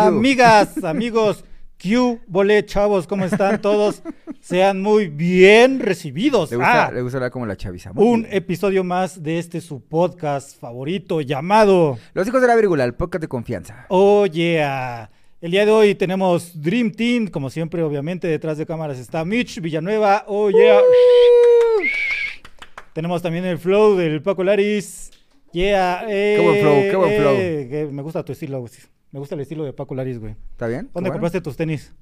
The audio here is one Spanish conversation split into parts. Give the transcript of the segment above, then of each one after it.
Amigas, amigos, Q, Bolé, chavos, ¿cómo están todos? Sean muy bien recibidos. Le gusta, Ah, le gusta hablar como la chaviza. Muy un bien. episodio más de este su podcast favorito llamado Los hijos de la vírgula, el podcast de confianza. Oh Yeah. El día de hoy tenemos Dream Team, como siempre, obviamente, detrás de cámaras está Mitch Villanueva. Oh Yeah. Tenemos también el flow del Paco Laris. Yeah. Qué buen flow, qué buen flow. que me gusta tu estilo, güey. Me gusta el estilo de Paco Laris, güey. ¿Está bien? ¿Dónde bueno. compraste tus tenis?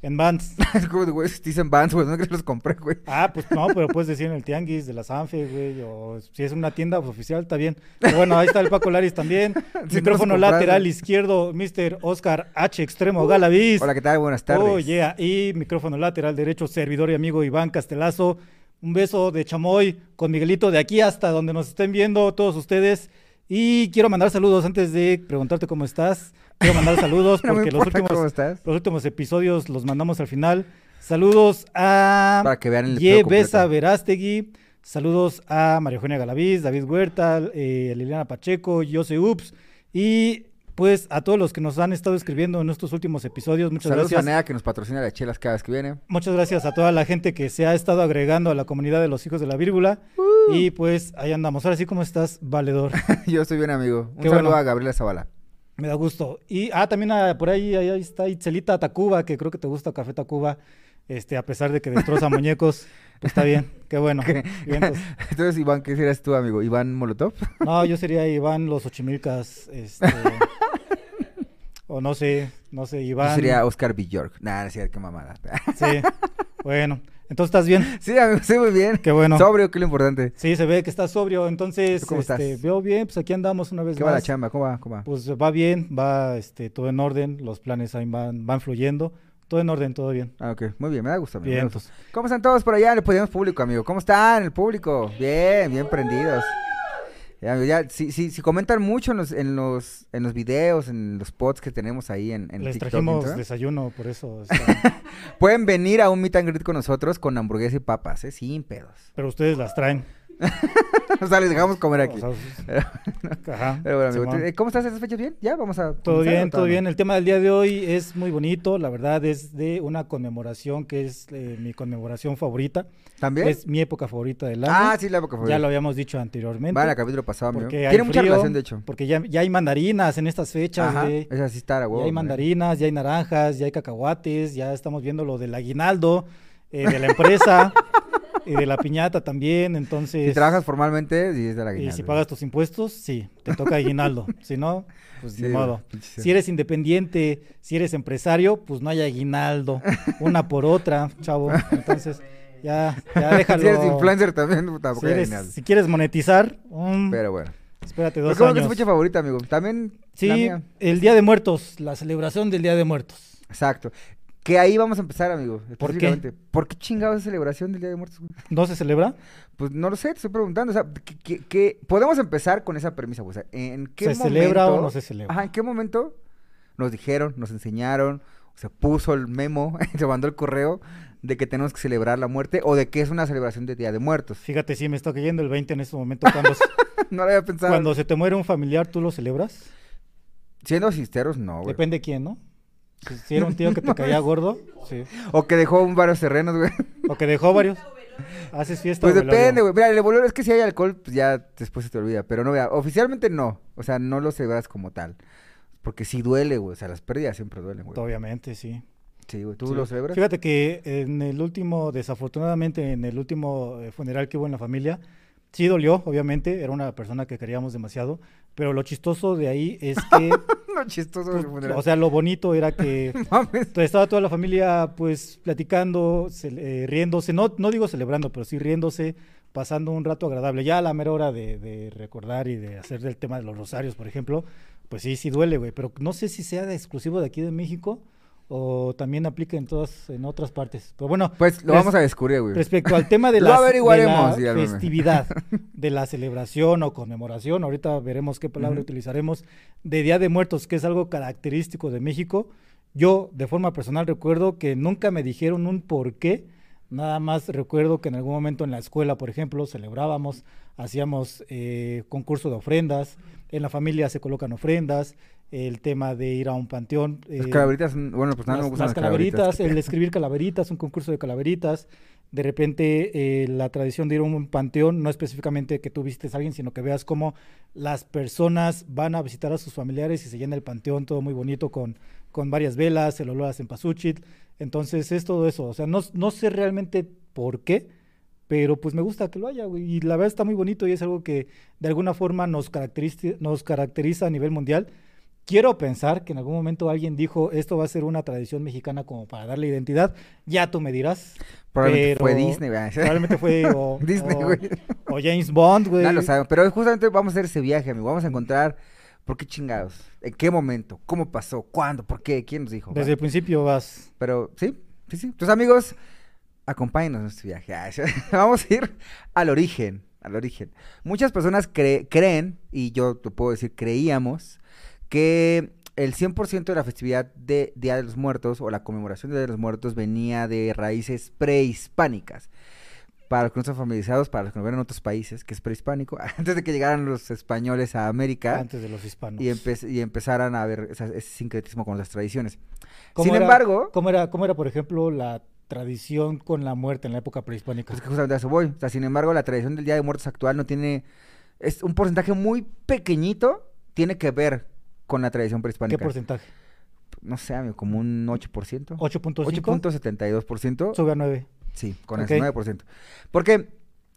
En Vans. Es como güey, si dicen Vans, güey, no que los compré, güey. Ah, pues no, pero puedes decir en el Tianguis de la Sanfe, güey, o si es una tienda pues, oficial, está bien. Pero bueno, ahí está el Paco Laris también. Sí, Micrófono no lateral izquierdo, Mr. Oscar H. Extremo Galaviz. Hola, ¿qué tal? Buenas tardes. Oh, yeah. Y micrófono lateral derecho, servidor y amigo Iván Castelazo. Un beso de chamoy con Miguelito de aquí hasta donde nos estén viendo todos ustedes. Y quiero mandar saludos antes de preguntarte cómo estás. Quiero mandar saludos No porque los últimos, los últimos episodios los mandamos al final. Saludos a Para que vean el Ye Besa. Verástegui. Saludos a María Eugenia Galaviz, David Huerta, eh, Liliana Pacheco, Jose Ups. Y pues a todos los que nos han estado escribiendo en estos últimos episodios. Muchas Saludos gracias. a Nea que nos patrocina las chelas cada vez que viene. Muchas gracias a toda la gente que se ha estado agregando a la comunidad de los hijos de la vírgula. Uh. Y pues ahí andamos. Ahora sí, ¿cómo estás, valedor? Yo estoy bien, amigo. Un Qué saludo bueno. a Gabriela Zavala. Me da gusto. Y ah, también ah, por ahí, ahí, está Itzelita Tacuba, que creo que te gusta Café Tacuba. Este, a pesar de que destroza muñecos, pues está bien, qué bueno. Vientos. Entonces, Iván, ¿qué serás tú, amigo? ¿Iván Molotov? No, yo sería Iván Los Ochimilcas, este, o no sé, no sé, Yo Iván. sería Oscar B. York. Nah, no sé qué mamada. Sí, bueno, entonces estás bien, sí, amigo, sí, muy bien. qué bueno. Sobrio, que es lo importante. Sí, se ve que estás sobrio, entonces, ¿Tú cómo este, estás? veo bien, pues aquí andamos una vez ¿Qué va la chamba? ¿Cómo va? ¿Cómo va? Pues va bien, va este, todo en orden, los planes ahí van, van fluyendo, todo en orden, todo bien. Ah, ok. Muy bien, me da gusto, amigo. Bien, pues, ¿Cómo están todos por allá en el Podemos Público, amigo? ¿Cómo están el público? Bien, bien prendidos. Ya, ya, si, si, si comentan mucho en los, en los, en los videos, en los pods que tenemos ahí en, en les TikTok, trajimos desayuno, por eso. está- pueden venir a un meet and greet con nosotros con hamburguesa y papas, ¿eh? Sin pedos. pero ustedes las traen. o sea, les dejamos comer aquí. O sea, ajá, Pero bueno, amigo, Simón. ¿tú- eh, ¿cómo estás? ¿Estás fechas bien? ¿Ya? Vamos a Todo bien, todo bien. El tema del día de hoy es muy bonito, la verdad es de una conmemoración que es eh, mi conmemoración favorita. ¿También? Es mi época favorita del año. ah, sí, la época ya lo habíamos dicho anteriormente. Vale, el capítulo pasado, amigo. porque hay Tiene mucha relación, de hecho. Porque ya, ya hay mandarinas en estas fechas, Ajá, güey. esa sí está, a Ya hay mandarinas, ya hay naranjas, ya hay cacahuates, ya estamos viendo lo del aguinaldo eh, de la empresa y de la piñata también. Entonces, Si trabajas formalmente, sí es de la y aguinaldo. si pagas tus impuestos, sí, te toca aguinaldo. si no, pues Sí, güey, modo. sí. Si eres independiente, si eres empresario, pues no hay aguinaldo. Una por otra, chavo. Entonces, ya, ya déjalo. Si eres influencer también, Si, tampoco hay eres- aguinaldo. si quieres monetizar, um, Pero bueno. espérate dos ¿Cómo que es años. tu fecha favorita, amigo? También la Sí, mía. el Día de Muertos, la celebración del Día de Muertos. Exacto. Que ahí vamos a empezar, amigo. ¿Por qué? ¿Por qué chingados es celebración del Día de Muertos? güey? ¿No se celebra? Pues no lo sé, te estoy preguntando. O sea, que, que- que- podemos empezar con esa premisa, güey. O sea, ¿en qué ¿Se momento? celebra o no se celebra? Ajá, ¿en qué momento nos dijeron, nos enseñaron, se puso el memo, se mandó el correo de que tenemos que celebrar la muerte o de que es una celebración de Día de Muertos? Fíjate, sí, me está cayendo el 20 en este momento. Cuando, no lo había pensado. cuando se te muere un familiar, ¿tú lo celebras? Siendo sinceros, no, güey. Depende de quién, ¿no? Si, si era un tío que te caía gordo, sí. O que dejó un varios terrenos, güey. O que dejó varios. Haces fiesta. Pues depende, güey. Mira, el evolución es que si hay alcohol, pues ya después se te olvida. Pero no, vea, oficialmente no. O sea, no lo celebras como tal. Porque sí duele, güey. O sea, las pérdidas siempre duelen, güey. Obviamente, sí. Sí, güey. ¿Tú Sí. lo celebras? Fíjate que en el último, desafortunadamente, en el último eh, funeral que hubo en la familia, sí dolió, obviamente, era una persona que queríamos demasiado, pero lo chistoso de ahí es que, no, chistoso pues, o sea, lo bonito era que Mames. Entonces, estaba toda la familia pues platicando, eh, riéndose, no, no digo celebrando, pero sí riéndose, pasando un rato agradable. Ya a la mera hora de, de recordar y de hacer del tema de los rosarios, por ejemplo, pues sí, sí duele, güey, pero no sé si sea de exclusivo de aquí de México o también aplica en todas, en otras partes. Pero bueno, Pues lo vamos a descubrir, güey. respecto al tema de la, de festividad, de la celebración o conmemoración, ahorita veremos qué palabra utilizaremos, de Día de Muertos, que es algo característico de México. Yo, de forma personal, recuerdo que nunca me dijeron un por qué Nada más recuerdo que en algún momento en la escuela, por ejemplo, celebrábamos, hacíamos eh, concurso de ofrendas, en la familia se colocan ofrendas, el tema de ir a un panteón. Las eh, calaveritas, mm, bueno, pues nada, las, me gustan las las calaveritas. calaveritas, el escribir calaveritas, un concurso de calaveritas. De repente, eh, la tradición de ir a un panteón, no específicamente que tú visites a alguien, sino que veas cómo las personas van a visitar a sus familiares y se llena el panteón, todo muy bonito, con, con varias velas, el olor a cempasúchil. Entonces, es todo eso. O sea, no, no sé realmente por qué, pero pues me gusta que lo haya, güey. Y la verdad está muy bonito y es algo que de alguna forma nos caracteriza, nos caracteriza a nivel mundial. Quiero pensar que en algún momento alguien dijo, esto va a ser una tradición mexicana como para darle identidad. Ya tú me dirás. Probablemente fue pero Disney, güey. Probablemente fue o, Disney, o- güey. o James Bond, güey. No lo sabemos, pero justamente vamos a hacer ese viaje, amigo. Vamos a encontrar por qué chingados, en qué momento, cómo pasó, cuándo, por qué, quién nos dijo. Desde el principio vas. Pero sí, sí, sí. Entonces, amigos, acompáñenos en este viaje. Vamos a ir al origen, al origen. Muchas personas cre- creen, y yo te puedo decir, creíamos, que el 100% de la festividad de Día de los Muertos o la conmemoración de Día de los Muertos venía de raíces prehispánicas. Para los que no están familiarizados, para los que no ven en otros países, que es prehispánico, antes de que llegaran los españoles a América Antes de los hispanos. y, empe- y empezaran a ver ese sincretismo con las tradiciones. ¿Cómo Sin era- embargo, ¿cómo era, ¿Cómo era, por ejemplo, la tradición con la muerte en la época prehispánica? Pues que justamente a eso voy. O sea, sin embargo, la tradición del Día de Muertos actual no tiene. Es un porcentaje muy pequeñito, tiene que ver con la tradición ¿Qué prehispánica. porcentaje? No sé, amigo, como un 8%. 8.5. 8.72%. Sube a 9. Sí, con Ok. ese 9%. Porque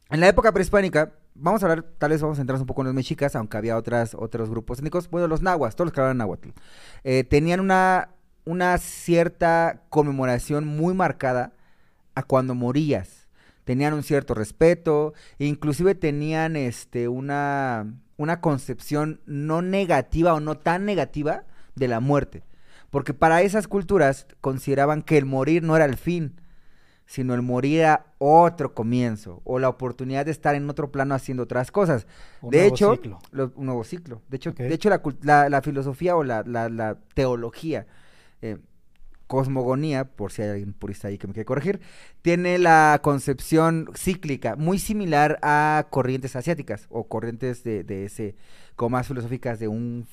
en la época prehispánica, vamos a hablar, tal vez vamos a centrarnos un poco en los mexicas, aunque había otras, otros grupos étnicos. Bueno, los nahuas, todos los que hablaban náhuatl. eh, tenían una, una cierta conmemoración muy marcada a cuando morías. Tenían un cierto respeto, e inclusive tenían este, una, una concepción no negativa o no tan negativa de la muerte. Porque para esas culturas consideraban que el morir no era el fin, sino el morir era otro comienzo o la oportunidad de estar en otro plano haciendo otras cosas. Un de nuevo hecho, ciclo. lo- un nuevo ciclo. De hecho, de hecho la, la- la filosofía o la, la- la teología, eh, cosmogonía, por si hay alguien purista ahí que me quiere corregir, tiene la concepción cíclica muy similar a corrientes asiáticas o corrientes de, de ese, como más filosóficas de un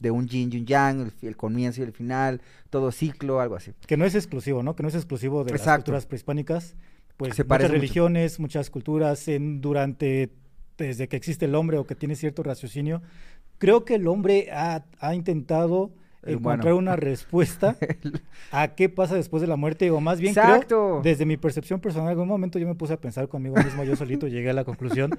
de un yin y un yang, el, el comienzo y el final, todo ciclo, algo así. Que no es exclusivo, ¿no? Que no es exclusivo de las culturas prehispánicas. Pues Se muchas mucho. religiones, muchas culturas, en, durante, desde que existe el hombre o que tiene cierto raciocinio, creo que el hombre ha, ha intentado El encontrar una respuesta a qué pasa después de la muerte, o más bien Exacto. creo, desde mi percepción personal, en algún momento yo me puse a pensar conmigo mismo, yo solito llegué a la conclusión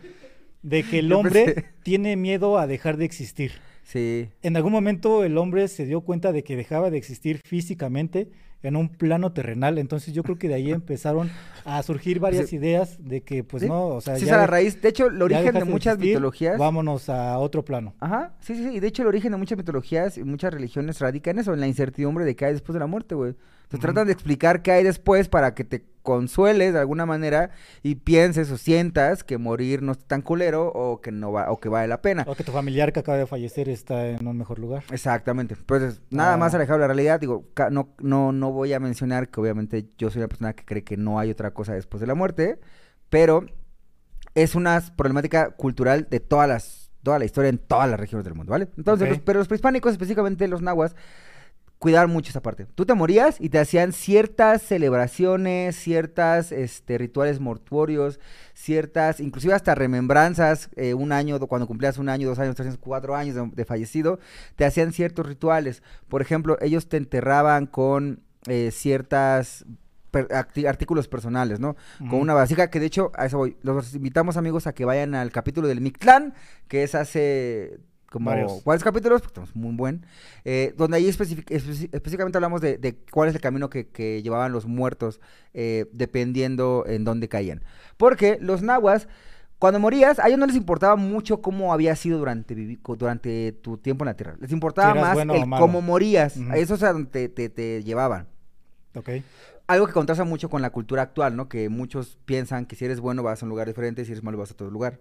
de que el hombre tiene miedo a dejar de existir. Sí, En algún momento el hombre se dio cuenta de que dejaba de existir físicamente en un plano terrenal, entonces yo creo que de ahí empezaron a surgir varias Sí. ideas de que pues Sí, no, o sea, sí, ya es a la raíz. De hecho, el origen de muchas existir, mitologías. Vámonos a otro plano. Ajá, sí, sí, sí. Y de hecho, el origen de muchas mitologías y muchas religiones radica en eso, en la incertidumbre de qué hay después de la muerte, güey. Te tratan de explicar qué hay después para que te consueles de alguna manera y pienses o sientas que morir no es tan culero o que no va o que vale la pena. O que tu familiar que acaba de fallecer está en un mejor lugar. Exactamente. Pues nada más Ah. alejado de la realidad, digo, ca- no, no, no voy a mencionar que obviamente yo soy una persona que cree que no hay otra cosa después de la muerte, pero es una problemática cultural de todas las, toda la historia en todas las regiones del mundo, ¿vale? Entonces, los- pero los prehispánicos, específicamente los nahuas, cuidaban mucho esa parte. Tú te morías y te hacían ciertas celebraciones, ciertas este, rituales mortuorios, ciertas, inclusive hasta remembranzas, eh, un año, do- cuando cumplías un año, dos años, tres años, cuatro años de, de fallecido, te hacían ciertos rituales. Por ejemplo, ellos te enterraban con eh, ciertas per- artículos personales, ¿no? Con una vasija que de hecho, a eso voy. Los invitamos amigos a que vayan al capítulo del Mictlán, que es hace como Varios. varios capítulos, porque estamos muy buen, eh, donde ahí específicamente hablamos de, de cuál es el camino que, que llevaban los muertos, eh, dependiendo en dónde caían. Porque los nahuas, cuando morías, a ellos no les importaba mucho cómo había sido durante, durante tu tiempo en la Tierra. Les importaba más bueno o el cómo morías. Ujú. A Eso es a donde te, te- te llevaban. Ok. Algo que contrasta mucho con la cultura actual, ¿no? Que muchos piensan que si eres bueno vas a un lugar diferente, si eres malo vas a otro lugar.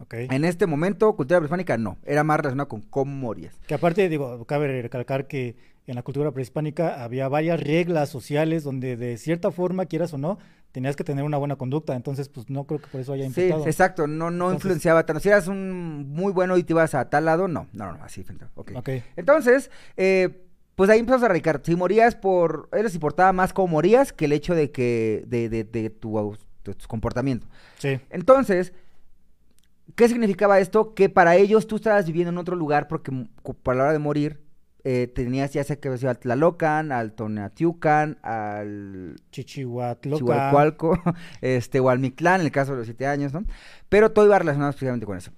Ok. En este momento, cultura prehispánica no. Era más relacionada con cómo morías. Que aparte, digo, cabe recalcar que en la cultura prehispánica había varias reglas sociales donde de cierta forma, quieras o no, tenías que tener una buena conducta, entonces pues no creo que por eso haya Sí, impactado. exacto, no, no Entonces- influenciaba tanto. Si eras un muy bueno y te ibas a tal lado, no, no, no, así, ok. Entonces, eh, pues ahí empezamos a radicar. Si morías por. Les importaba más cómo morías que el hecho de que. de, de, de tu, de tu comportamiento. sí, Entonces, ¿qué significaba esto? Que para ellos tú estabas viviendo en otro lugar porque para la hora de morir. Eh, tenías ya sea que habías ido al Tlalocan, al Tonatiucan, al Chichihuatloca. Este, o al Mictlán, en el caso de los siete años, ¿no? Pero todo iba relacionado especialmente con eso.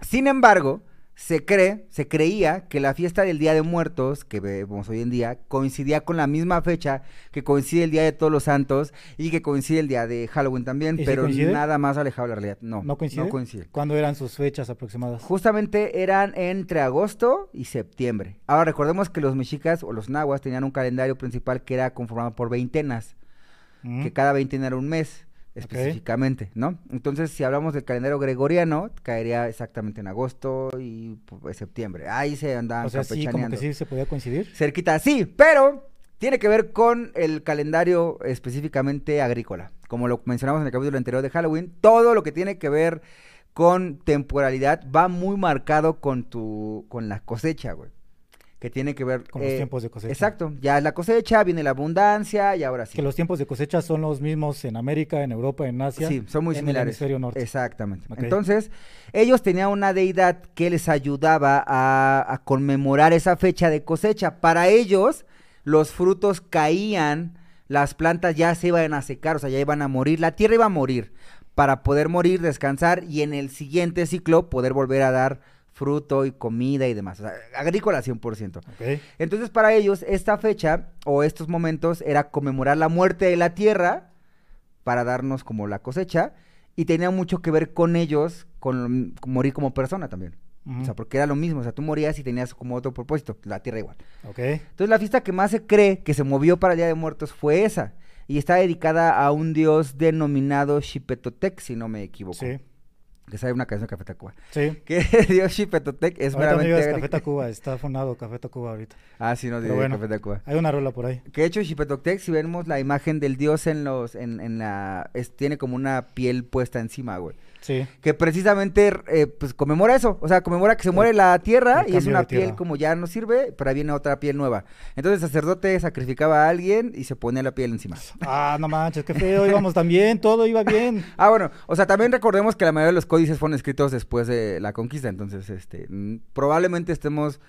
Sin embargo, se cree, se creía que la fiesta del Día de Muertos, que vemos hoy en día, coincidía con la misma fecha que coincide el Día de Todos los Santos y que coincide el día de Halloween también, ¿Y sí pero nada más alejado de la realidad. No, ¿No coincide? No coincide. ¿Cuándo eran sus fechas aproximadas? Justamente eran entre agosto y septiembre. Ahora recordemos que los mexicas o los nahuas tenían un calendario principal que era conformado por veintenas Mm, que cada veintena era un mes específicamente, ¿no? Entonces, si hablamos del calendario gregoriano, caería exactamente en agosto y pues, septiembre. Ahí se andaban O sea, sí, como que sí se podía coincidir. Cerquita, sí, pero tiene que ver con el calendario específicamente agrícola. Como lo mencionamos en el capítulo anterior de Halloween, todo lo que tiene que ver con temporalidad va muy marcado con tu con la cosecha, güey. Que tiene que ver Con los eh, tiempos de cosecha. Exacto, ya la cosecha, viene la abundancia y ahora sí. Que los tiempos de cosecha son los mismos en América, en Europa, en Asia. Sí, son muy en similares. el hemisferio norte. Exactamente. Entonces, ellos tenían una deidad que les ayudaba a, a conmemorar esa fecha de cosecha. Para ellos, los frutos caían, las plantas ya se iban a secar, o sea, ya iban a morir, la tierra iba a morir para poder morir, descansar y en el siguiente ciclo poder volver a dar fruto y comida y demás. O sea, agrícola 100%. Ok. Entonces, para ellos, esta fecha o estos momentos era conmemorar la muerte de la tierra para darnos como la cosecha y tenía mucho que ver con ellos, con, con morir como persona también. O sea, porque era lo mismo, o sea, tú morías y tenías como otro propósito, la tierra igual. Ok. Entonces, la fiesta que más se cree que se movió para el Día de Muertos fue esa y está dedicada a un dios denominado Xipetotec, si no me equivoco. Sí. Que sale una canción de Café Tacuba. Sí. Que dios Xipetotec es ahorita no meramente... digas agrí- Café Tacuba, está fundado Café Tacuba ahorita. Ah, sí, no, digo bueno. Café Tacuba. Hay una rola por ahí. Que de hecho Xipetotec, si vemos la imagen del dios en los, en, en la, es- tiene como una piel puesta encima, güey. Sí. Que precisamente, eh, pues conmemora eso, o sea, conmemora que se muere la tierra el y es una piel tierra. como ya no sirve, pero ahí viene otra piel nueva. Entonces el sacerdote sacrificaba a alguien y se ponía la piel encima. Ah, no manches, qué feo, íbamos tan bien, todo iba bien. Ah, bueno, o sea, también recordemos que la mayoría de los códices fueron escritos después de la conquista, entonces, este, probablemente estemos,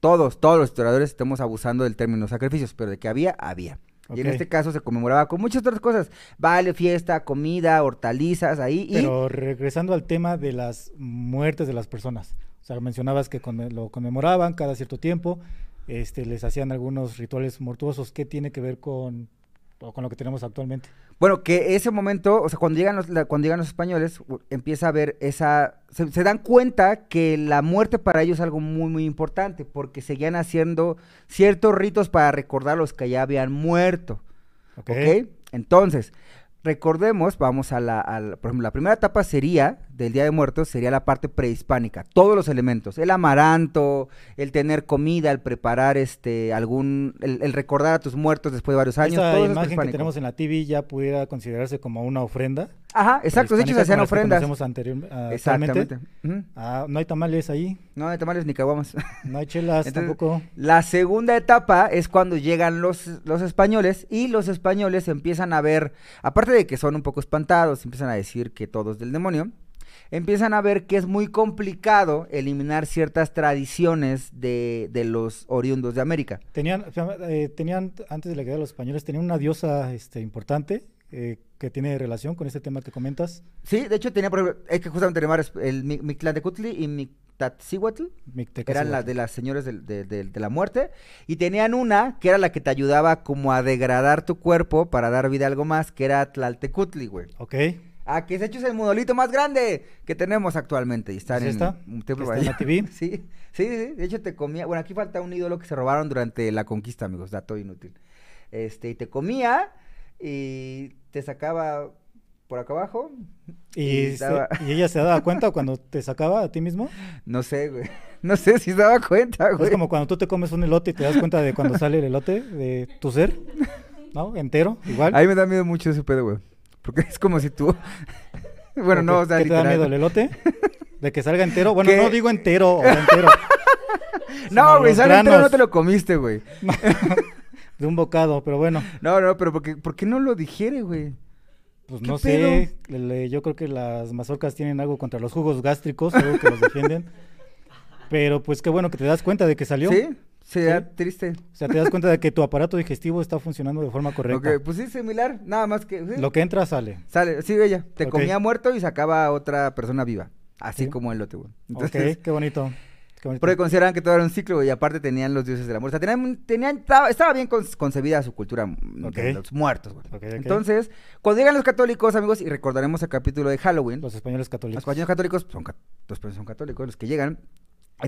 todos, todos los historiadores estemos abusando del término sacrificios, pero de que había, había. Y en este caso se conmemoraba con muchas otras cosas, vale, fiesta, comida, hortalizas, ahí, y... Pero regresando al tema de las muertes de las personas. O sea, mencionabas que conme- lo conmemoraban cada cierto tiempo, este, les hacían algunos rituales mortuosos. ¿Qué tiene que ver con, con lo que tenemos actualmente? Bueno, que ese momento, o sea, cuando llegan los, la- cuando llegan los españoles, empieza a ver esa, se, se dan cuenta que la muerte para ellos es algo muy, muy importante, porque seguían haciendo ciertos ritos para recordar a los que ya habían muerto, ¿Ok? ¿ok? Entonces, recordemos, vamos a la, al- por ejemplo, la primera etapa sería, del Día de Muertos, sería la parte prehispánica, todos los elementos, el amaranto, el tener comida, el preparar este, algún, el, el recordar a tus muertos después de varios años, Esa todo es imagen que tenemos en la TV ya pudiera considerarse como una ofrenda. Ajá, exacto, de hecho se hacían ofrendas. anterior- ah, Exactamente. Ah, no hay tamales ahí, No hay tamales ni caguamas. no hay chelas Entonces, tampoco. La segunda etapa es cuando llegan los, los españoles y los españoles empiezan a ver, aparte de que son un poco espantados, empiezan a decir que todo es del demonio, empiezan a ver que es muy complicado eliminar ciertas tradiciones de, de los oriundos de América. Tenían, eh, tenían, antes de la guerra de los españoles, tenían una diosa este, importante eh, que tiene relación con este tema que comentas, Sí, de hecho tenía, por ejemplo, es que justamente el Mi- Mictlantecutli y Mictatzíhuatl, Mixteca eran las de las señores del- de, de- de la muerte y tenían una que era la que te ayudaba como a degradar tu cuerpo para dar vida a algo más, que era Tlaltecutli, güey. Ok, Que de hecho es el monolito más grande que tenemos actualmente y está ¿Es en esta? un templo ¿Que por está en la TV? Sí, sí, sí, de hecho te comía, bueno, aquí falta un ídolo que se robaron durante la conquista, amigos, dato inútil. Este, y te comía y te sacaba por acá abajo. ¿Y, se- y ella se daba cuenta cuando te sacaba a ti mismo. No sé, güey. No sé si se daba cuenta, güey. Es como cuando tú te comes un elote y te das cuenta de cuando sale el elote de tu ser, ¿no? Entero, igual. A mí me da miedo mucho ese pedo, güey. Porque es como si tú... bueno, no, o sea, ¿Qué te da literal. miedo el elote? ¿De que salga entero? Bueno, ¿Qué? no digo entero, o entero. No, güey, sale entero, no te lo comiste, güey. De un bocado, pero bueno, No, no, pero porque, ¿por qué no lo digiere, güey? pues ¿Qué no sé. le- yo creo que las mazorcas tienen algo contra los jugos gástricos, algo que los defienden. Pero pues qué bueno que te das cuenta de que salió. ¿Sí? Sería Sí. triste. O sea, te das cuenta de que tu aparato digestivo está funcionando de forma correcta. Ok, pues sí, similar, nada más que... sí. Lo que entra sale. Sale, sí, ella, te Ok. comía muerto y sacaba a otra persona viva. Así Sí. como el lote, güey. Ok, Entonces, qué bonito. qué bonito. Porque consideraban que todo era un ciclo, y aparte tenían los dioses del amor. O sea, tenían, tenían, estaba, estaba bien con- concebida su cultura mm, Ok. de los muertos, güey. Ok, ok. Entonces, cuando llegan los católicos, amigos, y recordaremos el capítulo de Halloween, Los españoles los católicos. españoles católicos son, los españoles son católicos, los que llegan,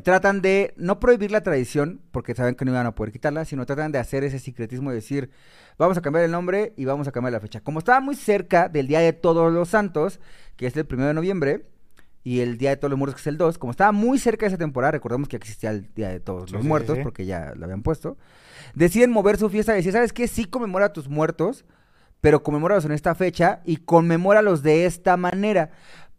tratan de no prohibir la tradición, porque saben que no iban a poder quitarla, sino tratan de hacer ese secretismo de decir, vamos a cambiar el nombre y vamos a cambiar la fecha. Como estaba muy cerca del Día de Todos los Santos, que es el primero de noviembre, y el Día de Todos los Muertos, que es el 2, como estaba muy cerca de esa temporada, recordemos que existía el Día de Todos Sí, los sí, Muertos, sí. porque ya lo habían puesto, deciden mover su fiesta y decir, ¿sabes qué? Sí conmemora a tus muertos, pero conmemóralos en esta fecha y conmemóralos de esta manera.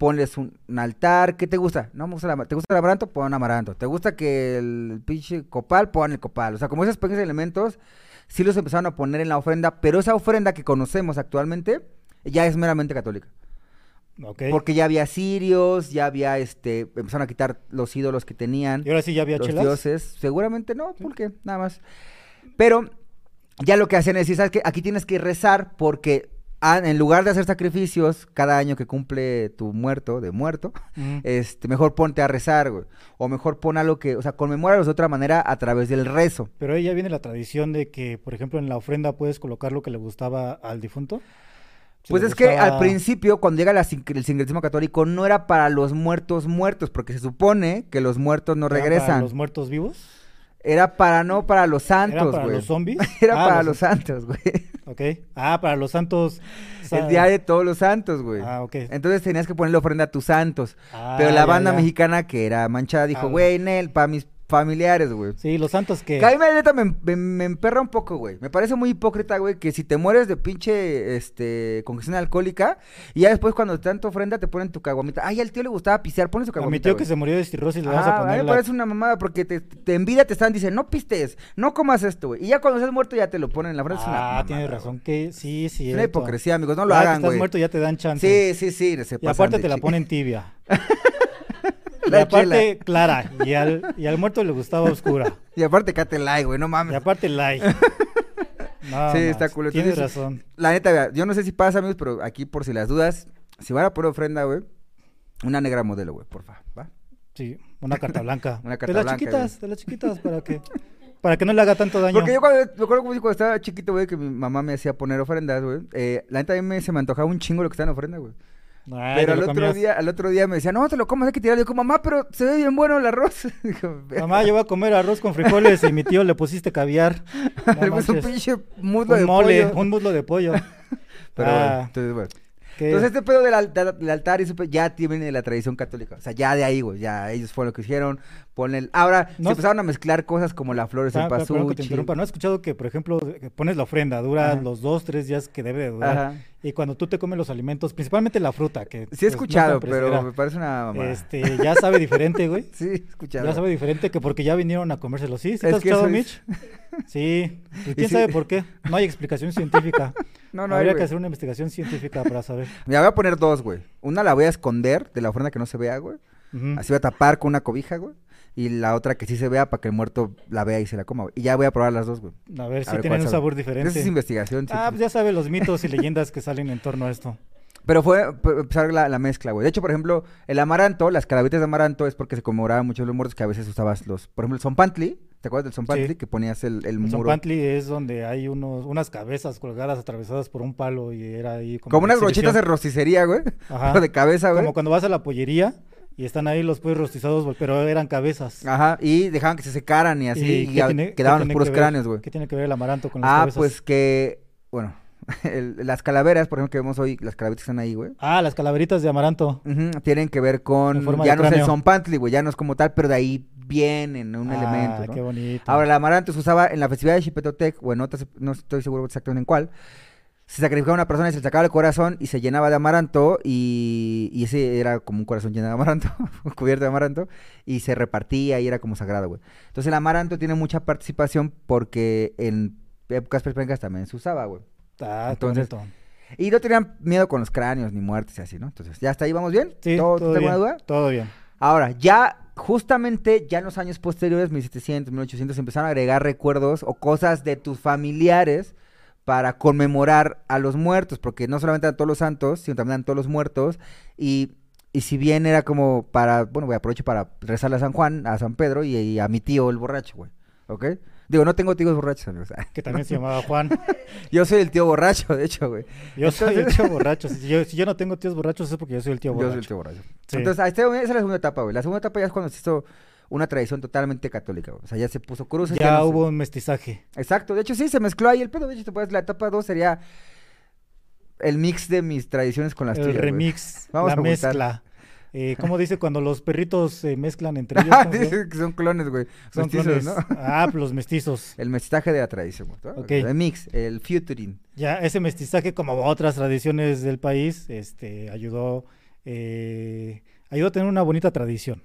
Ponles un, un altar, ¿qué te gusta? No me gusta ama- ¿Te gusta el amaranto? Pon amaranto. ¿Te gusta que el pinche copal? Pon el copal. O sea, como esos pequeños elementos, sí los empezaron a poner en la ofrenda, pero esa ofrenda que conocemos actualmente ya es meramente católica. Ok. Porque ya había sirios, ya había, este, empezaron a quitar los ídolos que tenían Y ahora sí ya había los chelas. dioses. Seguramente no, porque nada más. Pero ya lo que hacen es decir, ¿sabes qué? Aquí tienes que rezar porque en lugar de hacer sacrificios cada año que cumple tu muerto, de muerto, este, mejor ponte a rezar, güey. O mejor pon algo que, o sea, conmemóralos de otra manera a través del rezo. Pero ahí ya viene la tradición de que, por ejemplo, en la ofrenda puedes colocar lo que le gustaba al difunto. Si Pues es que al principio, cuando llega la el sincretismo católico, no era para los muertos muertos, porque se supone que los muertos no ¿Era para regresan. los muertos vivos? Era para no para los ¿Era santos, para güey. los zombies? Era Ah, para los santos, güey. Ok. Ah, para los santos. sa- El día de todos los santos, güey. Ah, ok. Entonces tenías que ponerle ofrenda a tus santos. Ah, Pero la ya, banda ya. mexicana que era manchada dijo, Ah, güey, Nel, para mis familiares, güey. Sí, los santos que... Que a mí me, neta, me, me- me emperra un poco, güey. Me parece muy hipócrita, güey, que si te mueres de pinche, este, congestión alcohólica, y ya después cuando te dan tu ofrenda te ponen tu caguamita. Ay, al tío le gustaba pisear, pones su A caguamita, mi tío güey. que se murió de cirrosis le vamos Ajá, a a mí poner me parece una mamada porque te, te en vida te están diciendo, no pistes, no comas esto, güey. Y ya cuando estás muerto ya te lo ponen en la frente. es una Ah, tienes güey. razón. Que sí, sí. Es una hipocresía, amigos, no lo Ya que hagan, estás güey. muerto ya te dan chance. Sí, sí, sí, se Y aparte te la ponen tibia. y La aparte clara. Y al, y al muerto le gustaba oscura. Y aparte cate like, güey, no Y mames. aparte light. No, Sí, está cool. Tienes razón. La neta, vea, yo no sé si pasa, amigos, pero aquí por si las dudas, si van a poner ofrenda, güey, una negra modelo, güey, porfa, ¿va? Sí, una carta blanca. Una carta de las blanca, chiquitas, de las chiquitas, para que, para que no le haga tanto daño. Porque yo cuando, me acuerdo como cuando estaba chiquito, güey, que mi mamá me hacía poner ofrendas, güey, eh, la neta a mí me, se me antojaba un chingo lo que estaba en ofrenda, güey. Ay, pero al otro, comías. día, al otro día me decía, no, te lo comas, hay que tirarlo. Yo digo, mamá, pero se ve bien bueno el arroz. Mamá, yo voy a comer arroz con frijoles y mi tío le pusiste caviar. No le puse un pinche muslo un de mole, pollo. un muslo de pollo. Pero Ah, bueno, entonces, bueno. qué- Entonces este pedo del, al- del altar y ya tiene de la tradición católica. O sea, ya de ahí, güey, ya ellos fueron lo que hicieron. Ponen el... Ahora No se empezaron a mezclar cosas como la flor de Ah, cempasúchil. interrumpa. ¿No has escuchado que, por ejemplo, pones la ofrenda, dura Ajá. los dos, tres días que debe de durar? Ajá. Y cuando tú te comes los alimentos, principalmente la fruta, que... Sí he pues, no escuchado, pero me parece una mamada. Este, ya sabe diferente, güey. Sí, he escuchado. Ya sabe diferente que porque ya vinieron a comérselo. ¿Sí? ¿Sí te Es has escuchado, Mitch? Sí. Pues, ¿Quién sabe por qué? No hay explicación científica. No, no Habría que hacer una investigación científica para saber. Mira, voy a poner dos, güey. Una la voy a esconder de la ofrenda que no se vea, güey. Así voy a tapar con una cobija, güey. Y la otra que sí se vea para que el muerto la vea y se la coma, güey. Y ya voy a probar las dos, güey. A ver A si ver tienen un sabe. sabor Esa diferente. es investigación. Ah, pues ya sabe los mitos y leyendas que salen en torno a esto. Pero fue p- empezar la, la mezcla, güey. De hecho, por ejemplo, el amaranto, las calavitas de amaranto es porque se conmemoraban mucho los muertos que a veces usabas los... Por ejemplo, el zompantli. ¿Te acuerdas del zompantli? Sí. Que ponías el, el El muro. Zompantli es donde hay unos, unas cabezas colgadas atravesadas por un palo y era ahí como, Como unas brochitas de rosticería, güey. Ajá. De cabeza, güey. Como cuando vas a la pollería y están ahí los pollos rostizados, pero eran cabezas. Ajá. Y dejaban que se secaran y así. Y, tiene- quedaban los puros que ver- cráneos, güey. ¿Qué tiene que ver el amaranto con las Ah, cabezas? pues que... Bueno, el- las calaveras, por ejemplo, que vemos hoy, las calaveras que están ahí, güey. Ah, las calaveritas de amaranto. Ujú, tienen que ver con... Ya no es el zompantli, güey. Ya no es como tal, pero de ahí vienen un ah, elemento, ¿no? qué bonito. Ahora, el amaranto se usaba en la festividad de Chipetotec, o en otras, no estoy seguro exactamente en cuál, se sacrificaba una persona y se le sacaba el corazón y se llenaba de amaranto y, y ese era como un corazón lleno de amaranto, cubierto de amaranto y se repartía y era como sagrado, güey. Entonces el amaranto tiene mucha participación porque en épocas prehispánicas también se usaba, güey. Ah, Entonces, bonito. Y no tenían miedo con los cráneos ni muertes y así, ¿no? Entonces, ¿ya hasta ahí vamos bien? Sí, ¿Todo, todo, ¿Tengo bien, duda? todo bien. Ahora, ya justamente ya en los años posteriores, 1700, 1800, empezaron a agregar recuerdos o cosas de tus familiares para conmemorar a los muertos, porque no solamente eran todos los santos, sino también eran todos los muertos, y, y si bien era como para, bueno, voy a aprovecho para rezarle a San Juan, a San Pedro y, y a mi tío el borracho, güey, ¿ok? Digo, no tengo tíos borrachos, amigos. Que también se llamaba Juan. Yo soy el tío borracho, de hecho, güey. Yo soy el tío borracho. Si yo, si yo no tengo tíos borrachos es porque yo soy el tío Yo soy borracho. el tío borracho. Sí. Entonces, esa es la segunda etapa, güey. La segunda etapa ya es cuando se hizo una tradición totalmente católica. O sea, ya se puso cruces. ya no se- hubo un mestizaje. Exacto, de hecho sí, se mezcló ahí el pedo. De hecho, te puedes- la etapa 2 sería el mix de mis tradiciones con las El tuyas. güey. remix, Vamos la a mezcla. Eh, ¿Cómo dice cuando los perritos se mezclan entre ellos? ¿Cómo se llama? Dice que son clones, güey. Son Mestizos, clones. ¿no? Ah, pues los mestizos. El mestizaje de la tradición, güey. ¿no? Ok. El mix, el futuring. Ya ese mestizaje, como otras tradiciones del país, este, ayudó, eh, ayudó a tener una bonita tradición.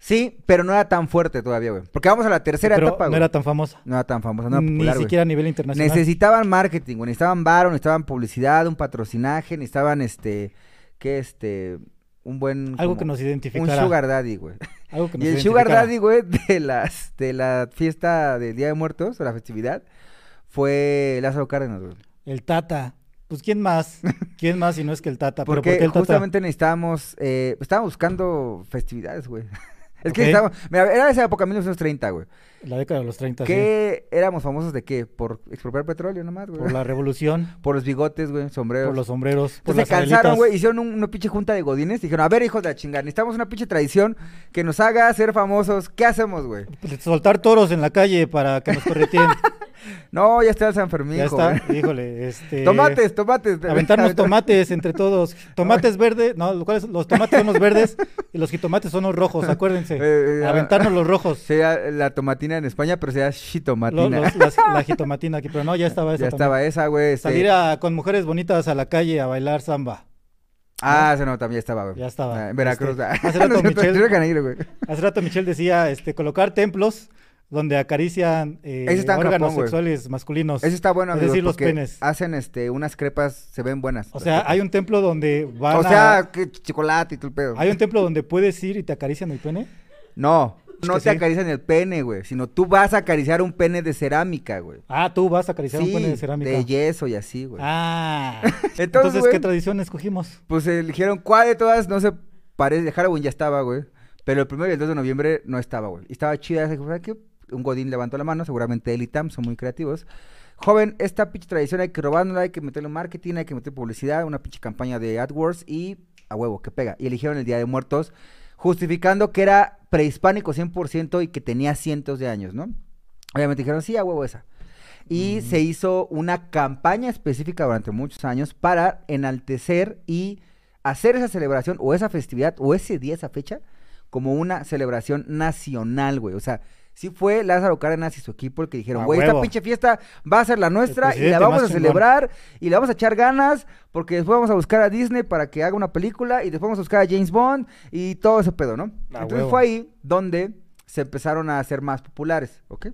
Sí, pero no era tan fuerte todavía, güey. Porque vamos a la tercera pero etapa, no güey. era tan famosa. No era tan famosa, no era Ni popular, güey. siquiera a nivel internacional. Necesitaban marketing, güey. Necesitaban varo, necesitaban publicidad, un patrocinaje, necesitaban, este, ¿qué, este? Un buen... Algo como- que nos Un identificara. sugar daddy, güey. algo que nos Y el Sugar. Daddy, güey, de, las, de la fiesta del Día de Muertos, o la festividad, fue Lázaro Cárdenas, güey. El Tata. Pues ¿quién más? ¿Quién más si no es que el Tata? ¿Pero por Porque qué el Tata? justamente necesitábamos, eh, estábamos buscando festividades, güey. Es que estábamos, mira, era esa época, 1930, güey. La década de los 30, sí. ¿Qué éramos famosos de qué? ¿Por expropiar petróleo nomás, güey? Por la revolución, Por los bigotes, güey, sombreros. por los sombreros, por Entonces se las cansaron, abuelitas. güey, hicieron un- una pinche junta de godines. Dijeron, a ver, hijos de la chingada, necesitamos una pinche tradición que nos haga ser famosos. ¿Qué hacemos, güey? Pues, Soltar toros en la calle para que nos correteen. No, ya está el San Fermín, ya está, joven. híjole, este... Tomates, tomates. Aventarnos tomates entre todos. Tomates verdes, no, ¿cuáles? Los tomates son los verdes y los jitomates son los rojos, acuérdense. Eh, eh, Aventarnos los rojos. Sería la tomatina en España, pero sería Lo- shitomatina. los- las- la jitomatina aquí, pero no, ya estaba esa ya también. estaba esa, güey. este- Salir a- con mujeres bonitas a la calle a bailar samba. Ah, ese no, también estaba, güey. Ya estaba. Ah, en Veracruz. Este, ah. hace rato Michelle-. Hace rato Michelle decía, este, colocar templos donde acarician eh, órganos sexuales masculinos. Ese está bueno, Es decir, los penes. hacen este, unas crepas, se ven buenas. O sea, hay un templo donde van O a- sea, que chocolate y todo el pedo. hay un templo donde puedes ir y te acarician el pene. No, Es no te sí. acarician el pene, güey, sino tú vas a acariciar un pene de cerámica, güey. Ah, tú vas a acariciar un pene de cerámica. de yeso y así, güey. Ah. Entonces, Entonces, güey, ¿qué tradición escogimos? pues eligieron cuál de todas no se parece. Halloween ya estaba, güey. Pero el primero y el 2 de noviembre no estaba, güey. Y estaba chida. esa, ¿sabes qué? Un godín levantó la mano, seguramente él y Tam son muy creativos. Joven, esta pinche tradición hay que robárnosla, hay que meterle marketing, hay que meter publicidad, una pinche campaña de AdWords y a huevo, que pega. Y eligieron el Día de Muertos, justificando que era prehispánico 100% y que tenía cientos de años, ¿no? Obviamente dijeron, sí, a huevo esa. Y se hizo una campaña específica durante muchos años para enaltecer y hacer esa celebración o esa festividad o ese día, esa fecha, como una celebración nacional, güey. O sea, sí fue Lázaro Cárdenas y su equipo el que dijeron, A güey, esta pinche fiesta va a ser la nuestra y la vamos a chingón. celebrar y le vamos a echar ganas porque después vamos a buscar a Disney para que haga una película y después vamos a buscar a James Bond y todo ese pedo, ¿no? A Entonces huevo. fue ahí donde se empezaron a hacer más populares, ¿ok?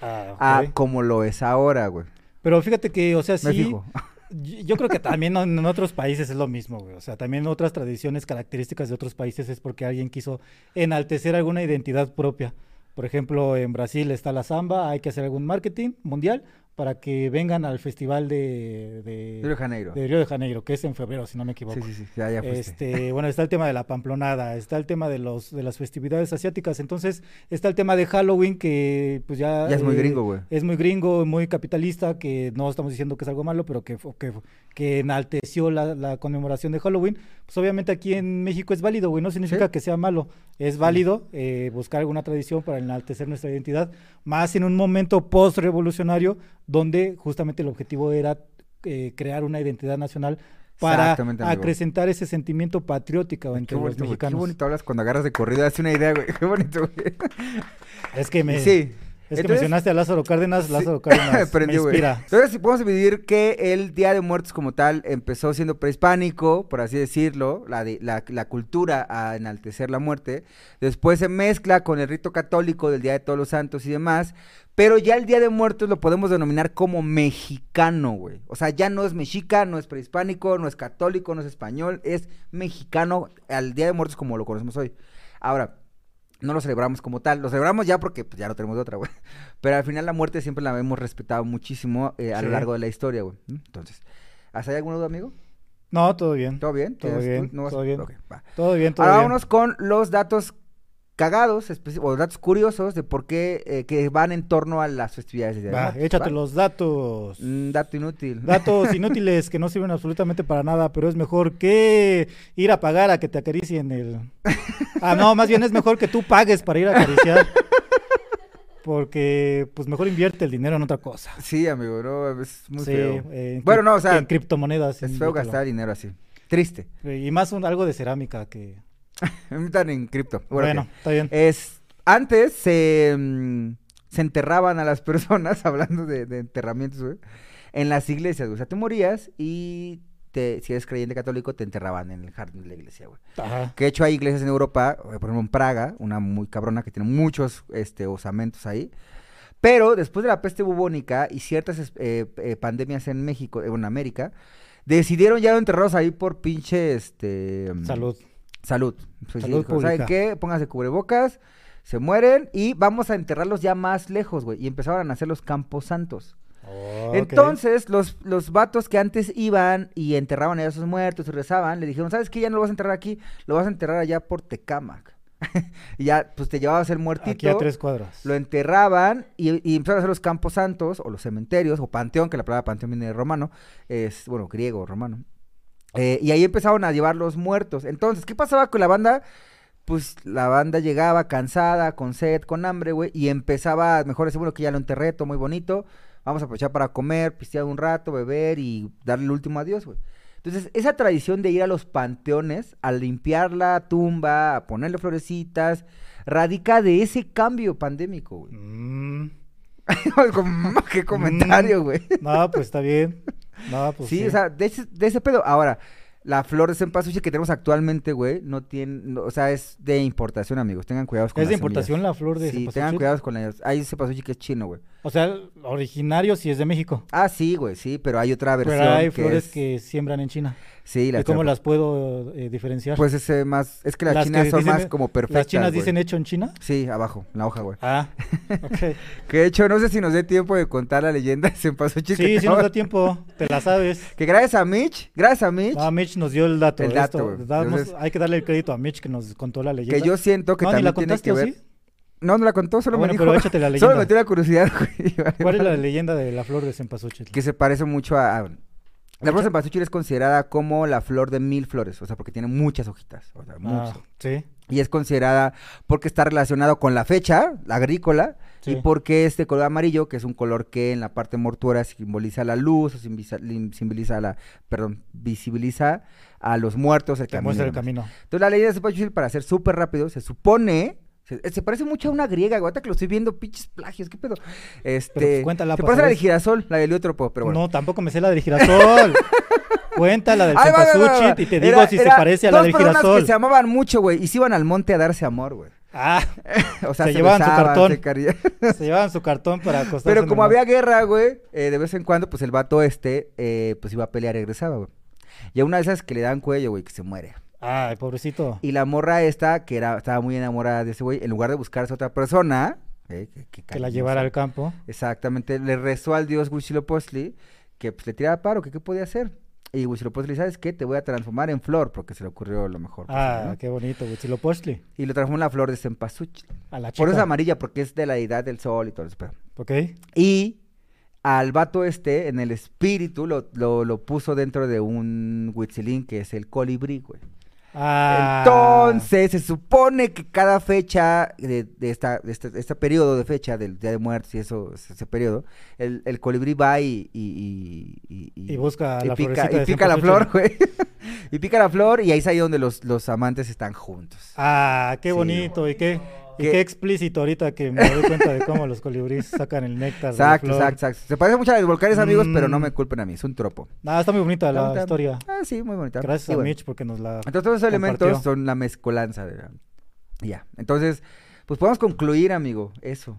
Ah, ok. como lo es ahora, güey. Pero fíjate que, o sea, Me sí. fijo. Yo creo que también en en otros países es lo mismo, güey. O sea, también otras tradiciones, características de otros países es porque alguien quiso enaltecer alguna identidad propia. Por ejemplo, en Brasil está la samba, hay que hacer algún marketing mundial para que vengan al festival de, de, Río de Janeiro. de Río de Janeiro, que es en febrero, si no me equivoco. Sí, sí, sí, ya, ya. Este, bueno, está el tema de la pamplonada, está el tema de los de las festividades asiáticas, entonces está el tema de Halloween que pues ya Ya es muy eh, gringo, güey. es muy gringo, muy capitalista, que no estamos diciendo que es algo malo, pero que, que, que enalteció la, la conmemoración de Halloween. Pues obviamente aquí en México es válido, güey, no significa Sí. que sea malo. Es válido eh, buscar alguna tradición para enaltecer nuestra identidad, más en un momento post-revolucionario, donde justamente el objetivo era eh, crear una identidad nacional para acrecentar ese sentimiento patriótico Qué entre los bonito, güey, Qué mexicanos. bonito hablas cuando agarras de corrida, hace una idea, güey. Qué bonito, güey. Es que me, Sí. Es que Entonces- mencionaste a Lázaro Cárdenas, Sí. Lázaro Cárdenas me Prendió, güey. inspira. Entonces, si podemos dividir que el Día de Muertos como tal empezó siendo prehispánico, por así decirlo, la, de- la, la cultura a enaltecer la muerte. Después se mezcla con el rito católico del Día de Todos los Santos y demás. Pero ya el Día de Muertos lo podemos denominar como mexicano, güey. O sea, ya no es mexica, no es prehispánico, no es católico, no es español, es mexicano al Día de Muertos como lo conocemos hoy. Ahora, no lo celebramos como tal, lo celebramos ya porque pues, ya no tenemos de otra, güey. Pero al final la muerte siempre la hemos respetado muchísimo eh, a lo largo de la historia, güey. ¿Mm? Entonces, ¿hasta ahí alguna duda, amigo? No, todo bien. ¿Todo bien? Todo ¿Tienes- bien, no vas- todo bien. Va. Todo bien, todo Ahora bien. vámonos con los datos cagados o datos curiosos de por qué eh, que van en torno a las festividades de Va, Muertos, échate ¿va? los datos. Mm, dato inútil. Datos inútiles que no sirven absolutamente para nada, pero es mejor que ir a pagar a que te acaricien el... Ah, no, más bien es mejor que tú pagues para ir a acariciar. Porque, pues mejor invierte el dinero en otra cosa. Sí, amigo, no, es muy Sí, feo. eh, en Bueno, no, o sea, En criptomonedas. Es feo gastar dinero así. Triste. Y más un- algo de cerámica que... Están en cripto. Bueno, está bien. Es, antes se, mm, se enterraban a las personas, hablando de, de enterramientos, güey, en las iglesias, güey. O sea, te morías y te, si eres creyente católico, te enterraban en el jardín de la iglesia, güey. Ajá. Que de hecho hay iglesias en Europa, eh, por ejemplo en Praga, una muy cabrona que tiene muchos este, osamentos ahí. Pero después de la peste bubónica y ciertas eh, eh, pandemias en México, eh, en América, decidieron ya enterrarlos ahí por pinche este mm, Salud. Salud. Pues sí, Salud dijo, ¿Saben qué? Pónganse cubrebocas, se mueren y vamos a enterrarlos ya más lejos, güey. Y empezaron a hacer los campos santos. Entonces, los, los vatos que antes iban y enterraban a esos muertos y rezaban, le dijeron, ¿sabes qué? Ya no lo vas a enterrar aquí, lo vas a enterrar allá por Tecámac. y ya, pues te llevabas el muertito. Aquí a tres cuadras. Lo enterraban y, y empezaron a hacer los campos santos o los cementerios o panteón, que la palabra panteón viene de romano, es, bueno, griego, romano. Eh, y ahí empezaron a llevar los muertos. Entonces, ¿qué pasaba con la banda? Pues la banda llegaba cansada, con sed, con hambre, güey, y empezaba, mejor decir, bueno, que ya lo enterré, todo muy bonito, vamos a aprovechar para comer, pistear un rato, beber y darle el último adiós, güey. Entonces, esa tradición de ir a los panteones, a limpiar la tumba, a ponerle florecitas, radica de ese cambio pandémico, güey. Mm, ¿Qué comentario, güey? no, pues está bien. No, pues sí, o sea, de ese, de ese pedo. Ahora, la flor de cempasúchil que tenemos actualmente, güey, no tiene, no- o sea, es de importación, amigos. Tengan cuidado con ¿Es de las importación semillas. la flor de Sí, tengan cempasúchil? cuidado con las... Hay cempasúchil que es chino, güey. O sea, originario sí es de México. Ah, sí, güey, sí, pero hay otra versión Pero hay que flores es- que siembran en China. Sí, ¿Y cómo las puedo eh, diferenciar? Pues ese más... Es que las, Las chinas que son dicen- más como perfectas, ¿Las chinas güey. dicen hecho en China? Sí, abajo, en la hoja, güey. Ah, ok. Que de hecho, no sé si nos dé tiempo de contar la leyenda de cempasúchil. que Sí, sí nos da tiempo, te la sabes. Que gracias a Mitch, gracias a Mitch, Ah, Mitch nos dio el dato. El dato, esto, güey. damos- Entonces- hay que darle el crédito a Mitch que nos contó la leyenda. que yo siento que no, también la tiene contaste, que ¿o ver... sí? No, no la contó, solo Ah, bueno, me dijo. pero échate la Solo me leyenda. metió la curiosidad, güey. Vale, ¿Cuál es la leyenda de la flor de cempasúchil? Que se parece mucho a... a- La flor de cempasúchil es considerada como la flor de mil flores, o sea, porque tiene muchas hojitas, o sea, Ah, muchas. sí. Y es considerada porque está relacionado con la fecha, la agrícola, y porque este color amarillo, que es un color que en la parte mortuoria simboliza la luz, o simboliza, simboliza la, perdón, visibiliza a los muertos, el Te camino. muestra el camino. Entonces la leyenda de Cempasúchil, para ser súper rápido, se supone... Se, se parece mucho a una griega, güey, ahorita que lo estoy viendo, pinches plagios, ¿qué pedo? Este, pues, cuéntala, se pa' parece a la del girasol, la del heliotropo, pero bueno. No, tampoco me sé la del girasol. Cuenta la del cempasúchil y te digo Era- si se parece a la del girasol. que se amaban mucho, güey, y se iban al monte a darse amor, güey. Ah, O sea, Se se, llevaban su cartón. se cari- se llevaban su cartón para acostarse. Pero como había guerra, güey, eh, de vez en cuando, pues el vato este, eh, pues iba a pelear y regresaba, güey. Y a una de esas que le dan cuello, güey, que se muere. Ay, pobrecito. Y la morra esta, que era, estaba muy enamorada de ese güey, en lugar de buscarse a otra persona, eh, que, que Que la llevara al campo. Exactamente, le rezó al dios Huitzilopochtli que pues, le tiraba paro, que qué podía hacer. Y Huitzilopochtli, ¿sabes qué? Te voy a transformar en flor, porque se le ocurrió lo mejor. Ah, ¿no? qué bonito, Huitzilopochtli. Y lo transformó en la flor de cempasúchil. A la chica. Por eso es amarilla, porque es de la deidad del sol y todo eso. pero- Ok. Y al vato este, en el espíritu, lo, lo, lo puso dentro de un huitzilín, que es el colibrí, güey. Ah. Entonces, se supone que cada fecha de, de esta, de este, de este periodo de fecha del Día de Muertos y eso, ese, periodo, el, el colibrí va y... Y, y, Y busca y la pica, y pica la flor, güey. y pica la flor y ahí es ahí donde los, los amantes están juntos. Ah, qué Sí, bonito. ¿Y qué? Y qué explícito ahorita que me doy cuenta de cómo los colibríes sacan el néctar. de la Exacto, flor. exacto, exacto. Se parece mucho a los volcanes, amigos, pero no Mm. me culpen a mí, es un tropo. Nada, está muy bonita Está la bonita. historia. Ah, sí, muy bonita. Gracias a bueno, Mitch porque nos la... Entonces, todos esos elementos son la mezcolanza. de la- Ya. Entonces, pues podemos concluir, amigo, eso.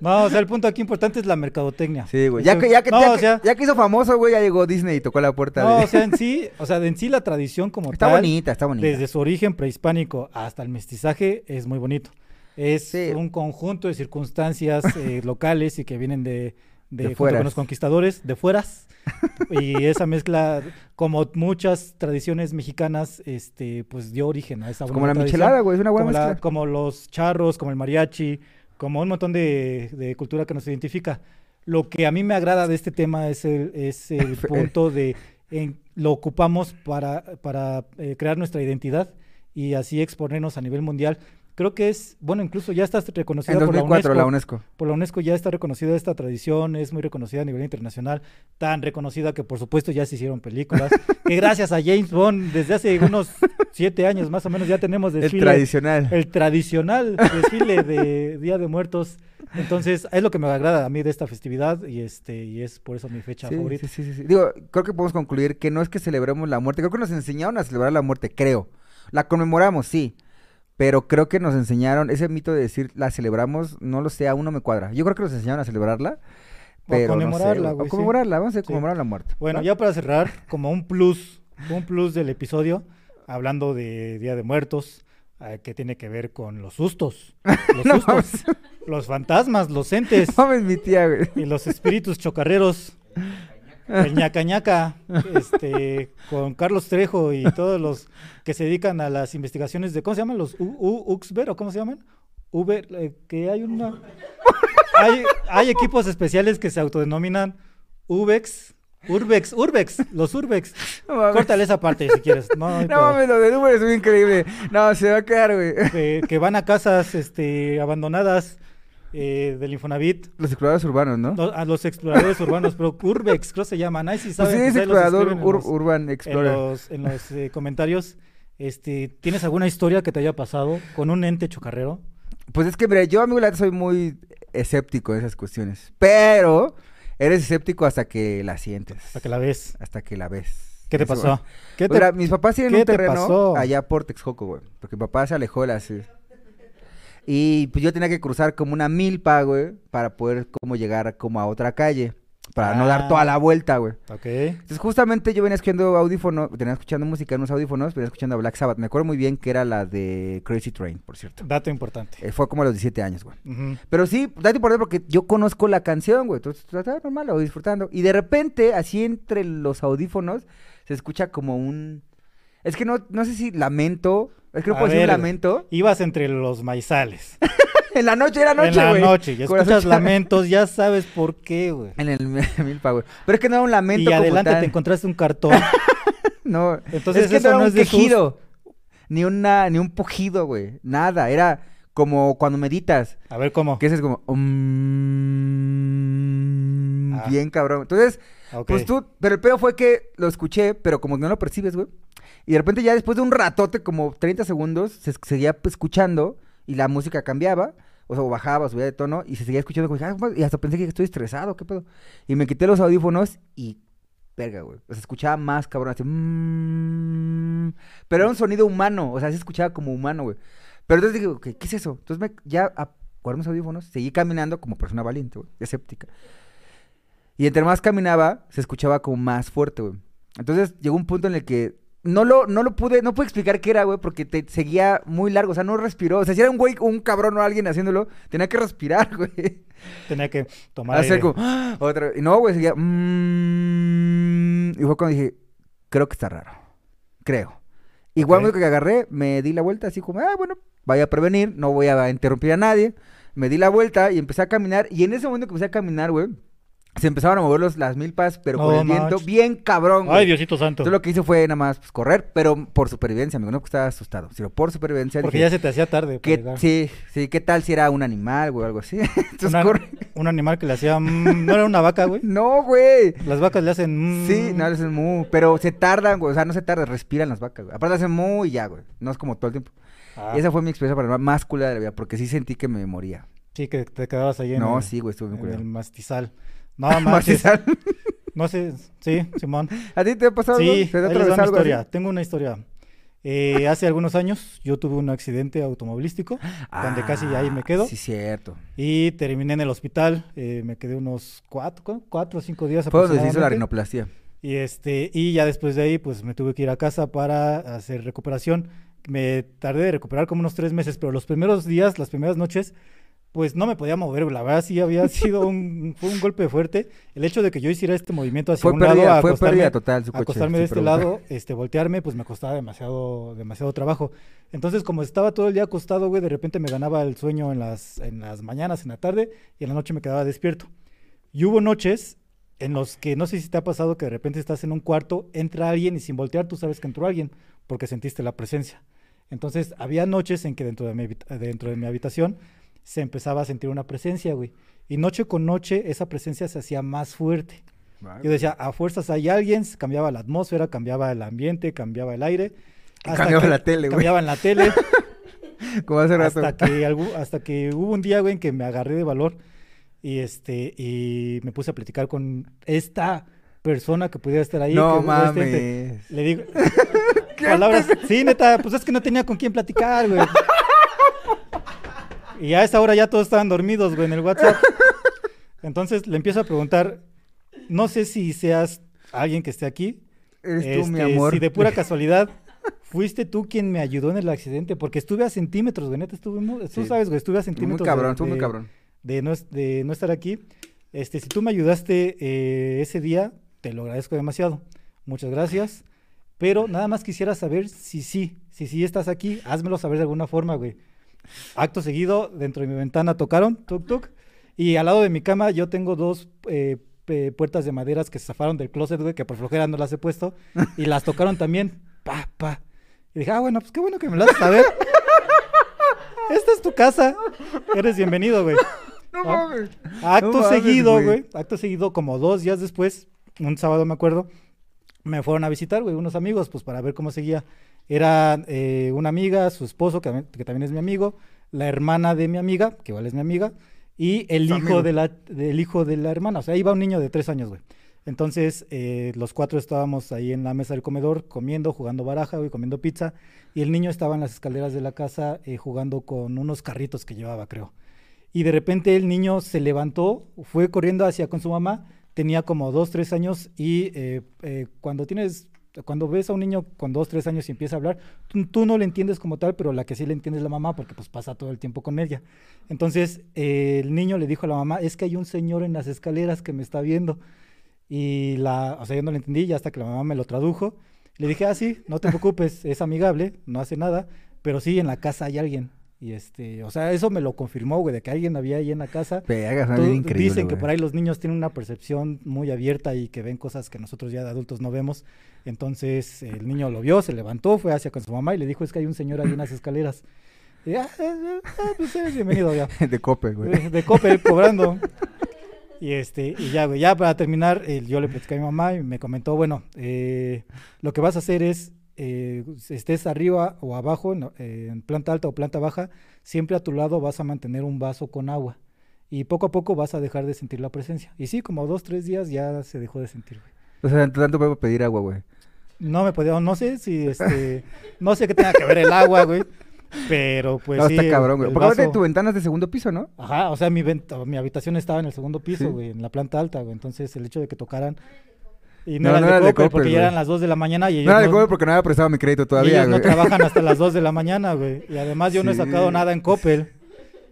No, o sea, el punto aquí importante es la mercadotecnia. Sí, güey. Ya que, ya, que, no, ya, o que- sea, ya que hizo famoso, güey, ya llegó Disney y tocó la puerta. no, de- o sea, en sí, o sea, en sí la tradición como está tal, bonita, está bonita. desde su origen prehispánico hasta el mestizaje, es muy bonito. Es Sí. un conjunto de circunstancias eh, locales y que vienen de, de, De los conquistadores, de fueras. y esa mezcla, como muchas tradiciones mexicanas, este, pues dio origen a esa Pues como la tradición. michelada, güey, es una buena como, la- como los charros, como el mariachi, como un montón de, de cultura que nos identifica. Lo que a mí me agrada de este tema es el, es el punto de en- lo ocupamos para, para eh, crear nuestra identidad y así exponernos a nivel mundial. Creo que es, bueno, incluso ya está reconocida En por la 2004, UNESCO. la UNESCO. Por la UNESCO ya está reconocida esta tradición, es muy reconocida a nivel internacional, tan reconocida que por supuesto ya se hicieron películas, que gracias a James Bond desde hace unos siete años más o menos ya tenemos El desfile tradicional. el tradicional desfile de Día de Muertos. Entonces, es lo que me agrada a mí de esta festividad y este y es por eso mi fecha Sí, favorita. sí, sí, sí, sí. Digo, creo que podemos concluir que no es que celebremos la muerte, creo que nos enseñaron a celebrar la muerte, creo. La conmemoramos, sí. Pero creo que nos enseñaron, ese mito de decir la celebramos, no lo sé, aún no me cuadra. Yo creo que nos enseñaron a celebrarla. O Pero no sé, conmemorarla, güey. sí. conmemorarla, vamos a Sí. conmemorar la muerte. Bueno, ¿va? ya para cerrar, como un plus, un plus del episodio, hablando de Día de Muertos, eh, que tiene que ver con los sustos, los No sustos, los fantasmas, los entes No mames, mi tía, güey. y los espíritus chocarreros. El ñaca ñaca, este, con Carlos Trejo y todos los que se dedican a las investigaciones de, ¿cómo se llaman? Los U- U- Uxber o cómo se llaman? Uber, eh, que hay una... Hay, hay equipos especiales que se autodenominan Ubex, Urbex, Urbex, los Urbex. No. Córtale esa parte si quieres. No, no mames, lo de Uber es muy increíble. No, se va a quedar, güey. que, que van a casas este, abandonadas eh, del Infonavit. Los exploradores urbanos, ¿no? No, a los exploradores urbanos, pero Urbex, creo que se llaman. Ahí sí pues saben. sí, es pues ahí los explorador ur- los- Urban en Explorer. los, en los, eh, comentarios. Este, ¿Tienes alguna historia que te haya pasado con un ente chocarrero? Pues es que, mira, yo, amigo, la soy muy escéptico en esas cuestiones. Pero eres escéptico hasta que la sientes. Hasta que la ves. Hasta que la ves. ¿Qué te Eso, pasó? ¿Qué Pues te- mira, mis papás tienen un te terreno allá por Texcoco, güey. Porque mi papá se alejó de la ciudad. Y pues yo tenía que cruzar como una milpa, güey, para poder como llegar como a otra calle. Para no dar Ah. toda la vuelta, güey. Ok. Entonces justamente yo venía escuchando audífonos, tenía escuchando música en unos audífonos, venía escuchando a Black Sabbath. Me acuerdo muy bien que era la de Crazy Train, por cierto. Dato importante. Eh, fue como a los 17 años, güey. Pero sí, dato importante porque yo conozco la canción, güey. Entonces, estaba normal, lo voy disfrutando. Y de repente, así entre los audífonos, se escucha como un... Es que no, no sé si lamento. Es que no A puedo decir ver, lamento. Ibas entre los maizales. en la noche, era noche, en la güey. noche. Y Corazón escuchas lamentos, ya sabes por qué, güey. En el milpa, güey. Pero es que no era un lamento Y como adelante tal. te encontraste un cartón. No, Entonces es que eso no era no un es sus- quejido. Ni, una, ni un pujido, güey. Nada. Era como cuando meditas. A ver cómo. Que es como... mm, Ah. Bien cabrón. Entonces. Pues tú, pero el pedo fue que lo escuché, pero como no lo percibes, güey. Y de repente ya después de un ratote, como 30 segundos, se seguía escuchando y la música cambiaba, o sea, o bajaba, subía de tono y se seguía escuchando. como, "Ah, güey", y hasta pensé que estoy estresado, ¿qué pedo? Y me quité los audífonos y, verga, güey. O sea, se escuchaba más cabrón, así, "Mm", pero era un sonido humano, o sea, se escuchaba como humano, güey. Pero entonces dije, ¿qué es eso? Entonces me, ya guardé mis audífonos, seguí caminando como persona valiente, güey, escéptica. Y entre más caminaba, se escuchaba como más fuerte, güey. Entonces llegó un punto en el que no lo, no lo pude, no pude explicar qué era, güey, porque te seguía muy largo, o sea, no respiró. O sea, si era un güey, un cabrón o alguien haciéndolo, tenía que respirar, güey. Tenía que tomar Hacer aire. como, "Ah", otra Y no, güey, seguía, "Mm", y fue cuando dije, creo que está raro. Creo. Igual Ok. que agarré, me di la vuelta así como, ah, bueno, vaya a prevenir, no voy a interrumpir a nadie. Me di la vuelta y empecé a caminar. Y en ese momento que empecé a caminar, güey, se empezaron a mover los, las milpas, pero con No el viento manches. bien cabrón. güey. Ay, Diosito santo. Entonces lo que hice fue nada más pues, correr, pero por supervivencia, amigo, no porque estaba asustado, sino por supervivencia. Porque dije, ya se te hacía tarde. ¿qué- sí, sí, ¿qué tal si era un animal güey, o algo así? Entonces Una- corre. un animal que le hacía. mm, no era una vaca, güey. No, güey. Las vacas le hacen. mm, Sí, no, le hacen mu, pero se tardan, güey, o sea, no se tardan, respiran las vacas, güey. Aparte hacen mu y ya, güey, no es como todo el tiempo. ah, Esa fue mi experiencia paranormal más culera de la vida, porque sí sentí que me moría. Sí, que te quedabas ahí en, No, el, sí, güey, estuvo bien en el mastizal. No, manches. Martizal. No sé. Sí, Simón. ¿A ti te ha pasado algo? Sí, ¿Te ha les mi algo así? historia. Tengo una historia. Eh, hace algunos años yo tuve un accidente automovilístico donde casi ahí me quedo Ah, Sí, cierto. y terminé en el hospital. eh, me quedé unos cuatro, ¿cu- cuatro o cinco días donde se hizo la aproximadamente. rinoplastia. Y este, y ya después de ahí, pues me tuve que ir a casa para hacer recuperación. Me tardé de recuperar como unos tres meses, pero los primeros días, las primeras noches, pues no me podía mover. La verdad sí había sido un, fue un golpe fuerte. El hecho de que yo hiciera este movimiento hacia Fue un lado, a fue acostarme, pérdida total su coche. acostarme de este lado, este, voltearme, pues me costaba demasiado, demasiado trabajo. Entonces, como estaba todo el día acostado, güey, de repente me ganaba el sueño en las, en las mañanas, en la tarde, y en la noche me quedaba despierto. Y hubo noches en los que, no sé si te ha pasado que de repente estás en un cuarto, entra alguien y sin voltear tú sabes que entró alguien, porque sentiste la presencia. Entonces, había noches en que dentro de mi, dentro de mi habitación se empezaba a sentir una presencia, güey. Y noche con noche esa presencia se hacía más fuerte. Yo decía, a fuerzas hay alguien, cambiaba la atmósfera, cambiaba el ambiente, cambiaba el aire. hasta Cambiaba que- la tele, güey. Cambiaba en la tele. Como hace rato. hasta, que, hasta que hubo un día, güey, en que me agarré de valor y, este, y me puse a platicar con esta persona que pudiera estar ahí. no que, este mames. Le digo... palabras, sí, neta, pues es que no tenía con quién platicar, güey. Y a esa hora ya todos estaban dormidos, güey, en el WhatsApp. Entonces le empiezo a preguntar, no sé si seas alguien que esté aquí. Eres tú, mi este, amor. Si de pura casualidad fuiste tú quien me ayudó en el accidente, porque estuve a centímetros, güey, neta, estuve muy, tú sabes, güey, estuve a Muy centímetros. de- cabrón, estuvo muy de- cabrón. de no, es- de no estar aquí. Este, si tú me ayudaste eh, ese día, te lo agradezco demasiado. Muchas gracias. Pero nada más quisiera saber si sí, si sí estás aquí, házmelo saber de alguna forma, güey. Acto seguido, dentro de mi ventana tocaron, tuk tuk, y al lado de mi cama yo tengo dos eh, puertas de maderas que se zafaron del closet, güey, que por flojera no las he puesto, y las tocaron también, pa, pa. Y dije, ah, bueno, pues qué bueno que me lo haces saber. Esta es tu casa, eres bienvenido, güey. No mames. Acto No mames, seguido, güey. Acto seguido, como dos días después, un sábado me acuerdo, me fueron a visitar, güey, unos amigos, pues para ver cómo seguía. Era eh, una amiga, su esposo, que, que también es mi amigo, la hermana de mi amiga, que igual es mi amiga, y el hijo de la, del hijo de la hermana. O sea, iba un niño de tres años, güey. Entonces, eh, los cuatro estábamos ahí en la mesa del comedor, comiendo, jugando baraja, güey, comiendo pizza, y el niño estaba en las escaleras de la casa eh, jugando con unos carritos que llevaba, creo. Y de repente el niño se levantó, fue corriendo hacia con su mamá, tenía como dos, tres años, y eh, eh, cuando tienes, cuando ves a un niño con dos, tres años y empieza a hablar, tú, no le entiendes como tal, pero la que sí le entiende es la mamá, porque pues pasa todo el tiempo con ella. Entonces eh, el niño le dijo a la mamá, es que hay un señor en las escaleras que me está viendo. Y la, o sea, yo no le entendí, ya hasta que la mamá me lo tradujo. Le dije, ah, sí, no te preocupes, es amigable, no hace nada, pero sí, en la casa hay alguien. Y este, o sea, eso me lo confirmó, güey, de que alguien había ahí en la casa. Suena Todo- increíble, dicen que por ahí los niños tienen una percepción muy abierta y que ven cosas que nosotros ya de adultos no vemos. Entonces el niño lo vio, se levantó, fue hacia con su mamá y le dijo, es que hay un señor ahí en las escaleras. Y, ah, eh, eh, ah, pues eres bienvenido ya. De cope, güey. De, de Coppel cobrando. Y este, y ya, güey, ya para terminar, eh, yo le platicé a mi mamá y me comentó, bueno, eh, lo que vas a hacer es, eh, estés arriba o abajo, no, eh, en planta alta o planta baja, siempre a tu lado vas a mantener un vaso con agua. Y poco a poco vas a dejar de sentir la presencia. Y sí, como dos, tres días ya se dejó de sentir, güey. O sea, tanto puedo pedir agua, güey. No me podía, no sé si, este, no sé qué tenga que ver el agua, güey. Pero pues no, sí. está cabrón, güey. Porque tu ventana es de segundo piso, ¿no? Ajá, o sea, mi, vent- mi habitación estaba en el segundo piso, Sí. güey, en la planta alta, güey. Entonces, el hecho de que tocaran. Y No, no, eran no de eran de Coppel, Coppel, porque ya eran las 2 de la mañana y ellos, Nada de no, cope porque no había prestado mi crédito y todavía, ellos no trabajan hasta las 2 de la mañana, güey. Y además yo no he sacado Sí. nada en Coppel.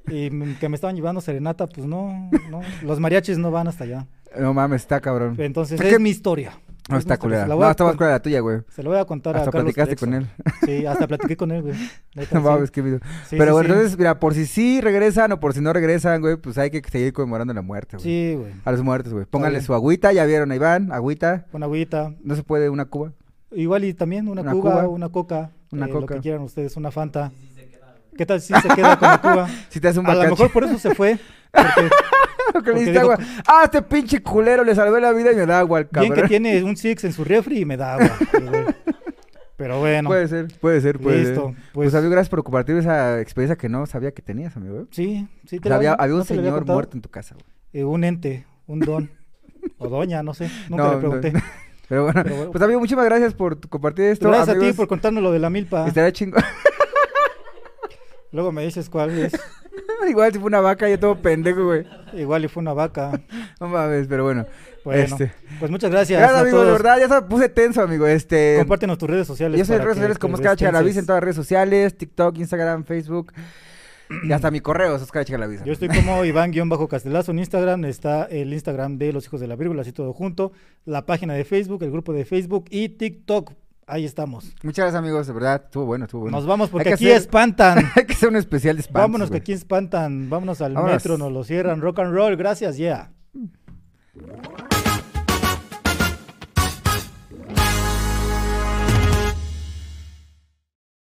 Y que me estaban llevando serenata, pues no, no. Los mariachis no van hasta allá. No mames, está cabrón. Entonces, Es es mi historia. No, Es está culera. No, está más culera la tuya, güey. Se lo voy a contar Hasta a Carlos platicaste con él. Sí, hasta platiqué con él, güey. No mames, qué video. Sí, Pero sí, bueno, sí. entonces, mira, por si sí regresan o por si no regresan, güey, pues hay que seguir conmemorando la muerte, güey. Sí, güey. A los muertos, güey. Pónganle su agüita, ya vieron a Iván, agüita. Una agüita. No se puede una cuba. Igual y también una, Una cuba, cuba. una coca. Una eh, Lo coca. que quieran ustedes, una fanta. ¿Qué tal si se queda con la cuba? Si te hace un A lo mejor por eso se fue. Porque Porque le porque diste digo, agua. Ah, este pinche culero le salvé la vida y me da agua al bien que tiene un Six en su refri y me da agua. el güey. Pero bueno. Puede ser, puede ser, puede Listo. ser. Pues, Pues, amigo, gracias por compartir esa experiencia que no sabía que tenías, amigo. ¿eh? sí, sí. O te sea, la- había, había un ¿no te la había señor contado? muerto en tu casa, güey. Eh, un ente, un don. o doña, no sé. Nunca No, le no. pregunté. Pero bueno, Pero bueno. pues amigo, muchísimas gracias por tu- compartir esto. Gracias a ti amigos. por contarnos lo de la milpa. Estaría chingo. Luego me dices cuál es. Igual si fue una vaca, yo todo pendejo, güey. Igual y fue una vaca. No mames, pero bueno. Bueno, Este. pues muchas gracias. A amigo, de verdad, ya se puse tenso, amigo. Este. Compártenos tus redes sociales. Yo soy en redes sociales como Oscar Chagalaviz en todas las redes sociales, TikTok, Instagram, Facebook. Y hasta mi correo es Oscar Chagalaviz. Yo estoy como Iván-Castelazo en Instagram. Está el Instagram de Los Hijos de la Vírgula, así todo junto. La página de Facebook, el grupo de Facebook y TikTok. Ahí estamos. Muchas gracias, amigos, de verdad. Estuvo bueno, estuvo bueno. Nos vamos porque que aquí hacer- espantan. Hay que hacer un especial de espantos, Vámonos que aquí espantan. Vámonos al Vámonos. metro, nos lo cierran. Rock and roll, gracias, yeah.